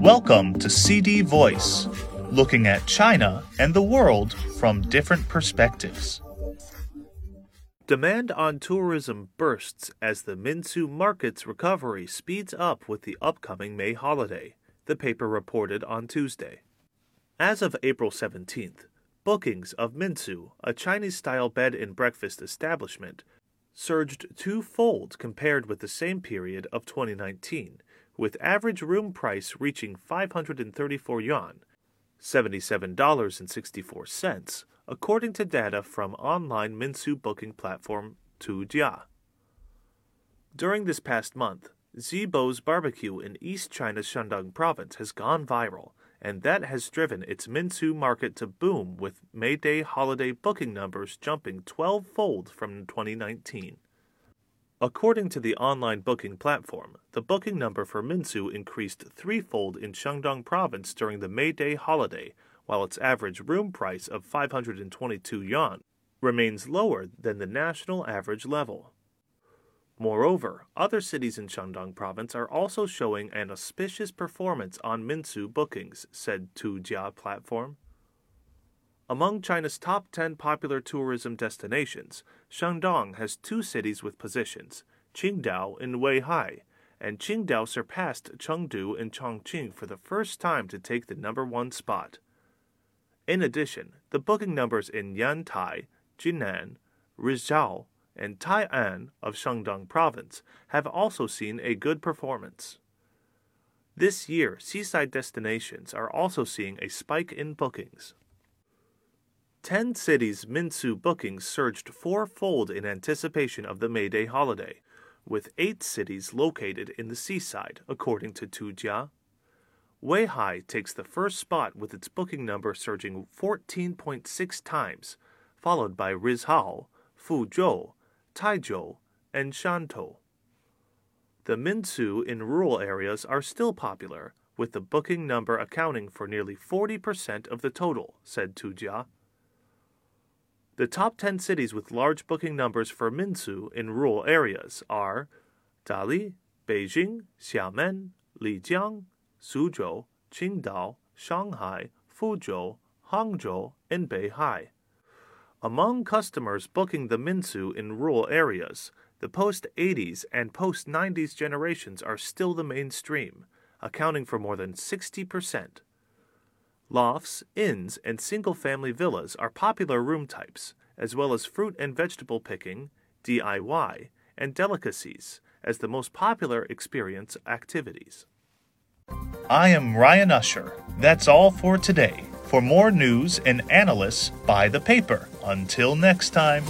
Welcome to CD Voice, looking at China and the world from different perspectives. Demand on tourism bursts as the Minsu market's recovery speeds up with the upcoming May holiday, ThePaper reported on Tuesday. As of April 17th, bookings of Minsu, a Chinese style bed and breakfast establishment, surged twofold compared with the same period of 2019 with average room price reaching 534 yuan, $77.64, according to data from online Minsu booking platform Tujia. During this past month, Zibo's barbecue in East China's Shandong province has gone viral, and that has driven its Minsu market to boom with May Day holiday booking numbers jumping 12 fold from 2019. According to the online booking platform, the booking number for Minsu increased threefold in Shandong province during the May Day holiday, while its average room price of 522 yuan remains lower than the national average level. Moreover, other cities in Shandong province are also showing an auspicious performance on Minsu bookings, said Tujia platform. Among China's top 10 popular tourism destinations, Shandong has two cities with positions, Qingdao and Weihai, and Qingdao surpassed Chengdu and Chongqing for the first time to take the number one spot. In addition, the booking numbers in Yantai, Jinan, Rizhao, and Tai'an of Shandong province have also seen a good performance. This year, seaside destinations are also seeing a spike in bookings. Ten cities' Minsu bookings surged fourfold in anticipation of the May Day holiday, with eight cities located in the seaside, according to Tujia. Weihai takes the first spot with its booking number surging 14.6 times, followed by Rizhao, Fuzhou, Taizhou, and Shantou. The Minsu in rural areas are still popular, with the booking number accounting for nearly 40% of the total, said Tujia. The top 10 cities with large booking numbers for Minsu in rural areas are Dali, Beijing, Xiamen, Lijiang, Suzhou, Qingdao, Shanghai, Fuzhou, Hangzhou, and Beihai. Among customers booking the Minsu in rural areas, the post 80s and post 90s generations are still the mainstream, accounting for more than 60%. Lofts, inns, and single family villas are popular room types, as well as fruit and vegetable picking, DIY, and delicacies as the most popular experience activities. I am Ryan Usher. That's all for today. For more news and analysis, buy the paper. Until next time.